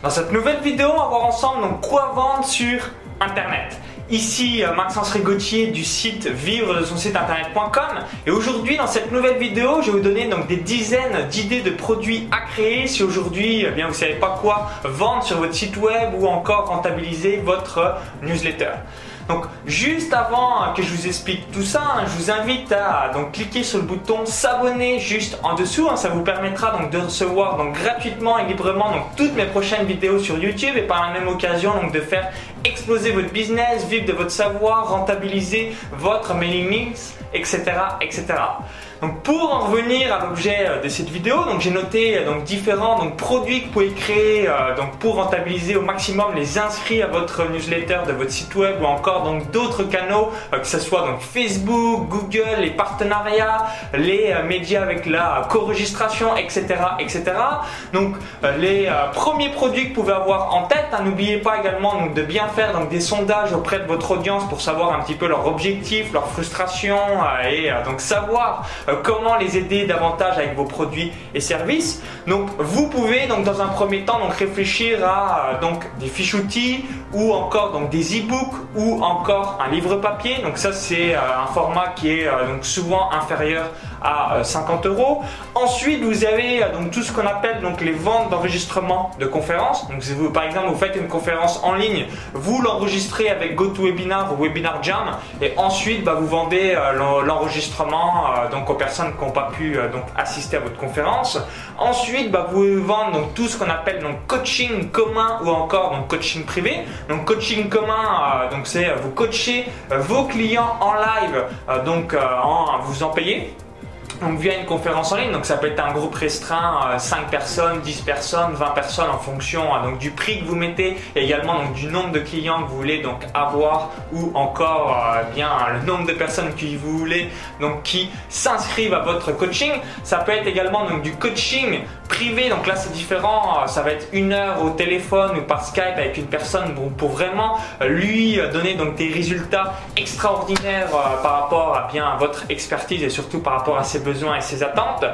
Dans cette nouvelle vidéo, on va voir ensemble quoi vendre sur Internet. Ici euh, Maxence Rigotier du site vivre de son site internet.com et aujourd'hui dans cette nouvelle vidéo je vais vous donner donc des dizaines d'idées de produits à créer si aujourd'hui eh bien vous savez pas quoi vendre sur votre site web ou encore rentabiliser votre newsletter. Donc juste avant que je vous explique tout ça, hein, je vous invite à donc cliquer sur le bouton s'abonner juste en dessous. Hein. ça vous permettra donc de recevoir gratuitement et librement toutes mes prochaines vidéos sur YouTube et par la même occasion donc de faire exploser votre business, vivre de votre savoir, rentabiliser votre mailing list, etc., etc. Donc pour en revenir à l'objet euh, de cette vidéo, donc j'ai noté euh, donc différents donc produits que vous pouvez créer euh, donc pour rentabiliser au maximum les inscrits à votre newsletter de votre site web ou encore donc d'autres canaux que ce soit donc Facebook, Google, les partenariats, les médias avec la co-registration, etc., etc. Donc les premiers produits que vous pouvez avoir en tête, hein, n'oubliez pas également donc de bien faire donc des sondages auprès de votre audience pour savoir un petit peu leurs objectifs, leurs frustrations et donc savoir euh, comment les aider davantage avec vos produits et services. Donc vous pouvez donc dans un premier temps donc réfléchir à euh, donc des fiches outils ou encore donc des e-books ou encore un livre papier. Donc ça c'est euh, un format qui est donc souvent inférieur à 50 euros. Ensuite vous avez donc tout ce qu'on appelle donc les ventes d'enregistrement de conférences. Donc par exemple vous faites une conférence en ligne, vous l'enregistrez avec GoToWebinar ou Webinar Jam et ensuite bah, vous vendez l'enregistrement donc personnes qui n'ont pas pu euh, donc assister à votre conférence. Ensuite, bah, vous vendre donc tout ce qu'on appelle donc coaching commun ou encore donc coaching privé. Donc coaching commun, euh, donc c'est euh, vous coacher vos clients en live, donc en vous en payer donc via une conférence en ligne, donc ça peut être un groupe restreint, 5 euh, personnes, 10 personnes, 20 personnes en fonction hein, donc du prix que vous mettez et également donc du nombre de clients que vous voulez donc avoir ou encore euh, bien le nombre de personnes que vous voulez donc qui s'inscrivent à votre coaching. Ça peut être également donc du coaching privé, donc là c'est différent, euh, ça va être une heure au téléphone ou par Skype avec une personne pour vraiment lui donner donc des résultats extraordinaires par rapport à bien votre expertise et surtout par rapport à ses besoins et ses attentes.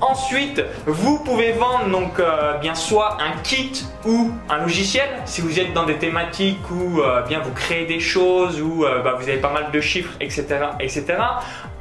Ensuite, vous pouvez vendre donc euh, bien soit un kit ou un logiciel si vous êtes dans des thématiques où euh, bien vous créez des choses ou euh, bah, vous avez pas mal de chiffres, etc., etc.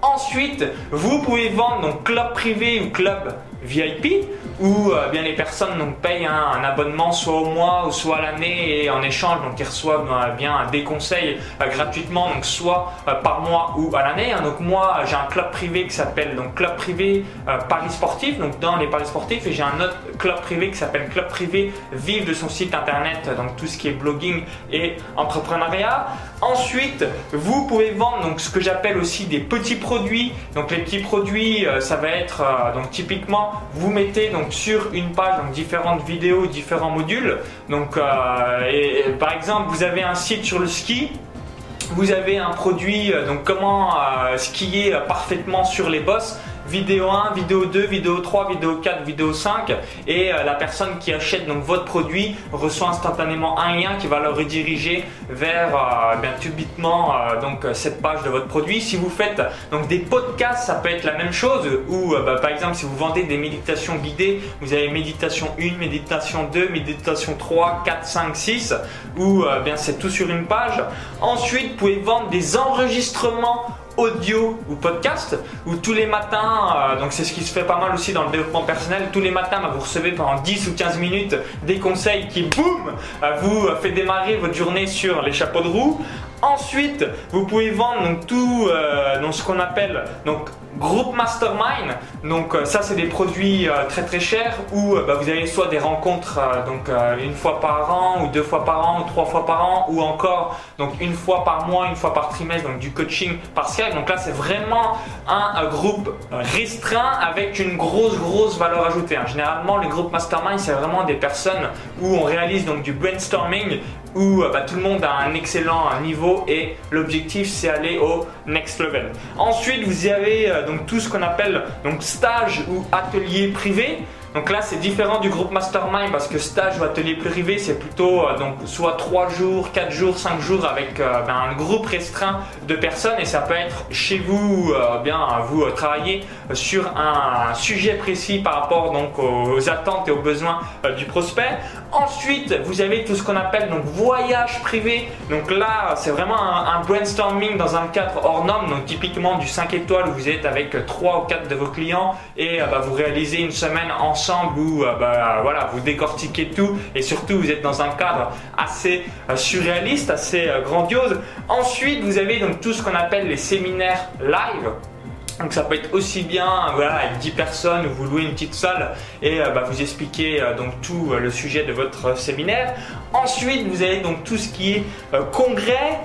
Ensuite, vous pouvez vendre donc club privé ou club VIP où euh, bien les personnes donc, payent un, abonnement soit au mois ou soit à l'année et en échange donc ils reçoivent euh, bien des conseils euh, gratuitement donc soit par mois ou à l'année. Hein. Donc moi j'ai un club privé qui s'appelle donc club privé Paris sportif donc dans les paris sportifs et j'ai un autre club privé qui s'appelle club privé vive de son site internet donc tout ce qui est blogging et entrepreneuriat. Ensuite vous pouvez vendre donc ce que j'appelle aussi des petits produits. Donc les petits produits ça va être donc typiquement vous mettez donc sur une page donc différentes vidéos, différents modules. Euh, par exemple, vous avez un site sur le ski. Vous avez un produit, euh, donc comment euh, skier parfaitement sur les bosses vidéo 1, vidéo 2, vidéo 3, vidéo 4, vidéo 5 et euh, la personne qui achète donc votre produit reçoit instantanément un lien qui va le rediriger vers euh, bien subitement euh, cette page de votre produit. Si vous faites donc des podcasts, ça peut être la même chose ou bah, par exemple si vous vendez des méditations guidées, vous avez méditation 1, méditation 2, méditation 3, 4, 5, 6 ou bien c'est tout sur une page. Ensuite, vous pouvez vendre des enregistrements audio ou podcast où tous les matins, euh, donc c'est ce qui se fait pas mal aussi dans le développement personnel, tous les matins bah, vous recevez pendant 10 ou 15 minutes des conseils qui boum euh, vous fait démarrer votre journée sur les chapeaux de roue. Ensuite, vous pouvez vendre donc tout euh, donc ce qu'on appelle donc groupe mastermind. Donc euh, ça c'est des produits euh, très très chers où bah, vous avez soit des rencontres donc une fois par an ou deux fois par an ou trois fois par an ou encore donc une fois par mois, une fois par trimestre donc du coaching partiel. Donc là c'est vraiment un, groupe restreint avec une grosse grosse valeur ajoutée. Hein. Généralement le groupe mastermind c'est vraiment des personnes où on réalise donc du brainstorming où bah, tout le monde a un excellent niveau et l'objectif c'est aller au next level. Ensuite vous avez euh, donc tout ce qu'on appelle donc stage ou atelier privé. Donc là, c'est différent du groupe Mastermind parce que stage ou atelier privé, c'est plutôt euh, donc soit 3 jours, 4 jours, 5 jours avec euh, ben, un groupe restreint de personnes et ça peut être chez vous, euh, bien vous travaillez sur un, sujet précis par rapport donc aux, attentes et aux besoins du prospect. Ensuite, vous avez tout ce qu'on appelle donc voyage privé. Donc là, c'est vraiment un, brainstorming dans un cadre hors norme, donc typiquement du 5 étoiles où vous êtes avec 3 ou 4 de vos clients et bah, vous réalisez une semaine ensemble où bah, voilà, vous décortiquez tout et surtout vous êtes dans un cadre assez euh, surréaliste, assez euh, grandiose. Ensuite, vous avez donc tout ce qu'on appelle les séminaires live. Donc ça peut être aussi bien voilà, avec 10 personnes où vous louez une petite salle et euh, bah, vous expliquez donc tout le sujet de votre séminaire. Ensuite, vous avez donc tout ce qui est congrès.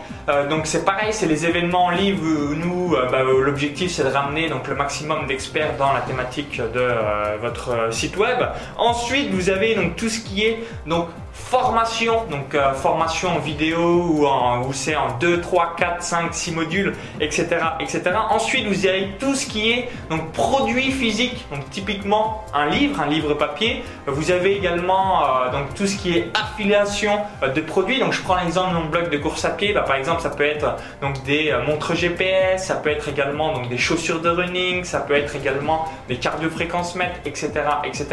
donc c'est pareil, c'est les événements en live où nous, bah, l'objectif c'est de ramener donc le maximum d'experts dans la thématique de votre site web. Ensuite, vous avez donc tout ce qui est donc formation, donc euh, formation en vidéo ou, en, c'est en 2, 3, 4, 5, 6 modules, etc., etc. Ensuite, vous avez tout ce qui est donc produit physique, donc typiquement un livre, un livre papier. Vous avez également euh, donc tout ce qui est affiliation euh, de produits. Donc je prends l'exemple de mon blog de course à pied. Bah, par exemple, ça peut être donc des montres GPS, ça peut être également donc des chaussures de running, ça peut être également des cardio-fréquences mètres, etc., etc.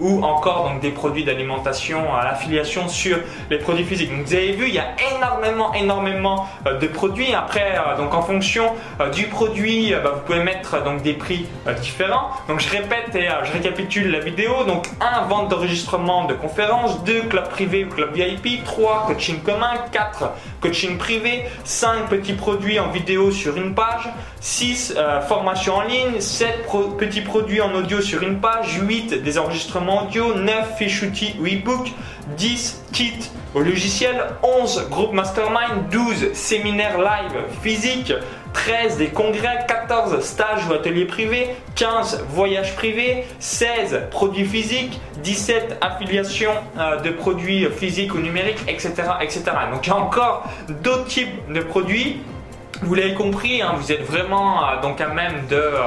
Ou encore donc des produits d'alimentation à l'affiliation sur les produits physiques. Donc vous avez vu, il y a énormément, énormément euh, de produits. Après, euh, donc en fonction euh, du produit, bah, vous pouvez mettre donc des prix différents. Donc je répète et je récapitule la vidéo. Donc un vente d'enregistrement de conférences, 2 club privé ou club VIP, 3 coaching commun, 4 coaching privé, 5 petits produits en vidéo sur une page, 6 formations en ligne, 7 petits produits en audio sur une page, 8 des enregistrements audio, 9 fiches outils ou e-book, 10 kits au logiciel, 11 groupes mastermind, 12 séminaires live physiques, 13 des congrès, 14 stages ou ateliers privés, 15 voyages privés, 16 produits physiques, 17 affiliations euh, de produits physiques ou numériques, etc., etc. Donc il y a encore d'autres types de produits vous l'avez compris, hein, vous êtes vraiment euh, donc à même de euh,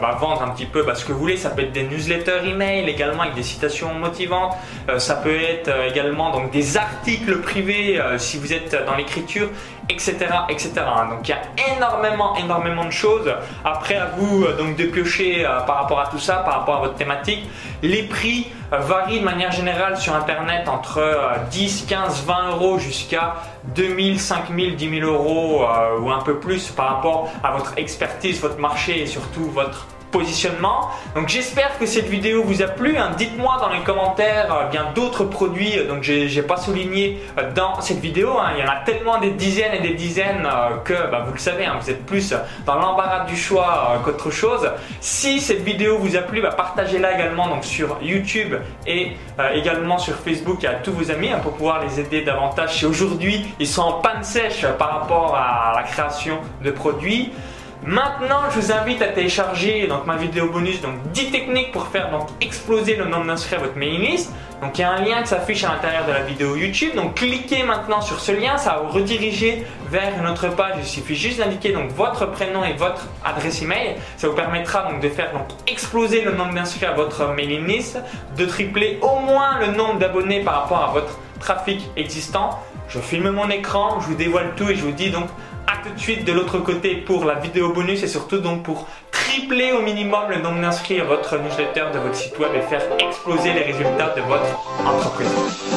bah, vendre un petit peu bah, ce que vous voulez. Ça peut être des newsletters email également avec des citations motivantes. Euh, ça peut être également donc des articles privés si vous êtes dans l'écriture, etc., etc. Donc il y a énormément, énormément de choses. Après à vous donc de piocher par rapport à tout ça, par rapport à votre thématique. Les prix varient de manière générale sur Internet entre 10, 15, 20 euros jusqu'à 2000, 5000, 10 000 euros ou un peu plus par rapport à votre expertise, votre marché et surtout votre positionnement. Donc j'espère que cette vidéo vous a plu. Hein. Dites-moi dans les commentaires euh, bien d'autres produits euh, donc j'ai pas souligné euh, dans cette vidéo. Hein. Il y en a tellement des dizaines et des dizaines que bah, vous le savez, hein, vous êtes plus dans l'embarras du choix qu'autre chose. Si cette vidéo vous a plu, bah, partagez-la également sur YouTube et également sur Facebook à tous vos amis pour pouvoir les aider davantage. Si aujourd'hui ils sont en panne sèche par rapport à la création de produits. Maintenant, je vous invite à télécharger donc, ma vidéo bonus, donc 10 techniques pour faire donc, exploser le nombre d'inscrits à votre mailing list. Donc il y a un lien qui s'affiche à l'intérieur de la vidéo YouTube. Donc cliquez maintenant sur ce lien, ça va vous rediriger vers une autre page. Il suffit juste d'indiquer votre prénom et votre adresse email. Ça vous permettra donc de faire donc exploser le nombre d'inscrits à votre mailing list, de tripler au moins le nombre d'abonnés par rapport à votre trafic existant. Je filme mon écran, je vous dévoile tout et je vous dis donc tout de suite de l'autre côté pour la vidéo bonus et surtout donc pour tripler au minimum le nombre d'inscrits à votre newsletter de votre site web et faire exploser les résultats de votre entreprise.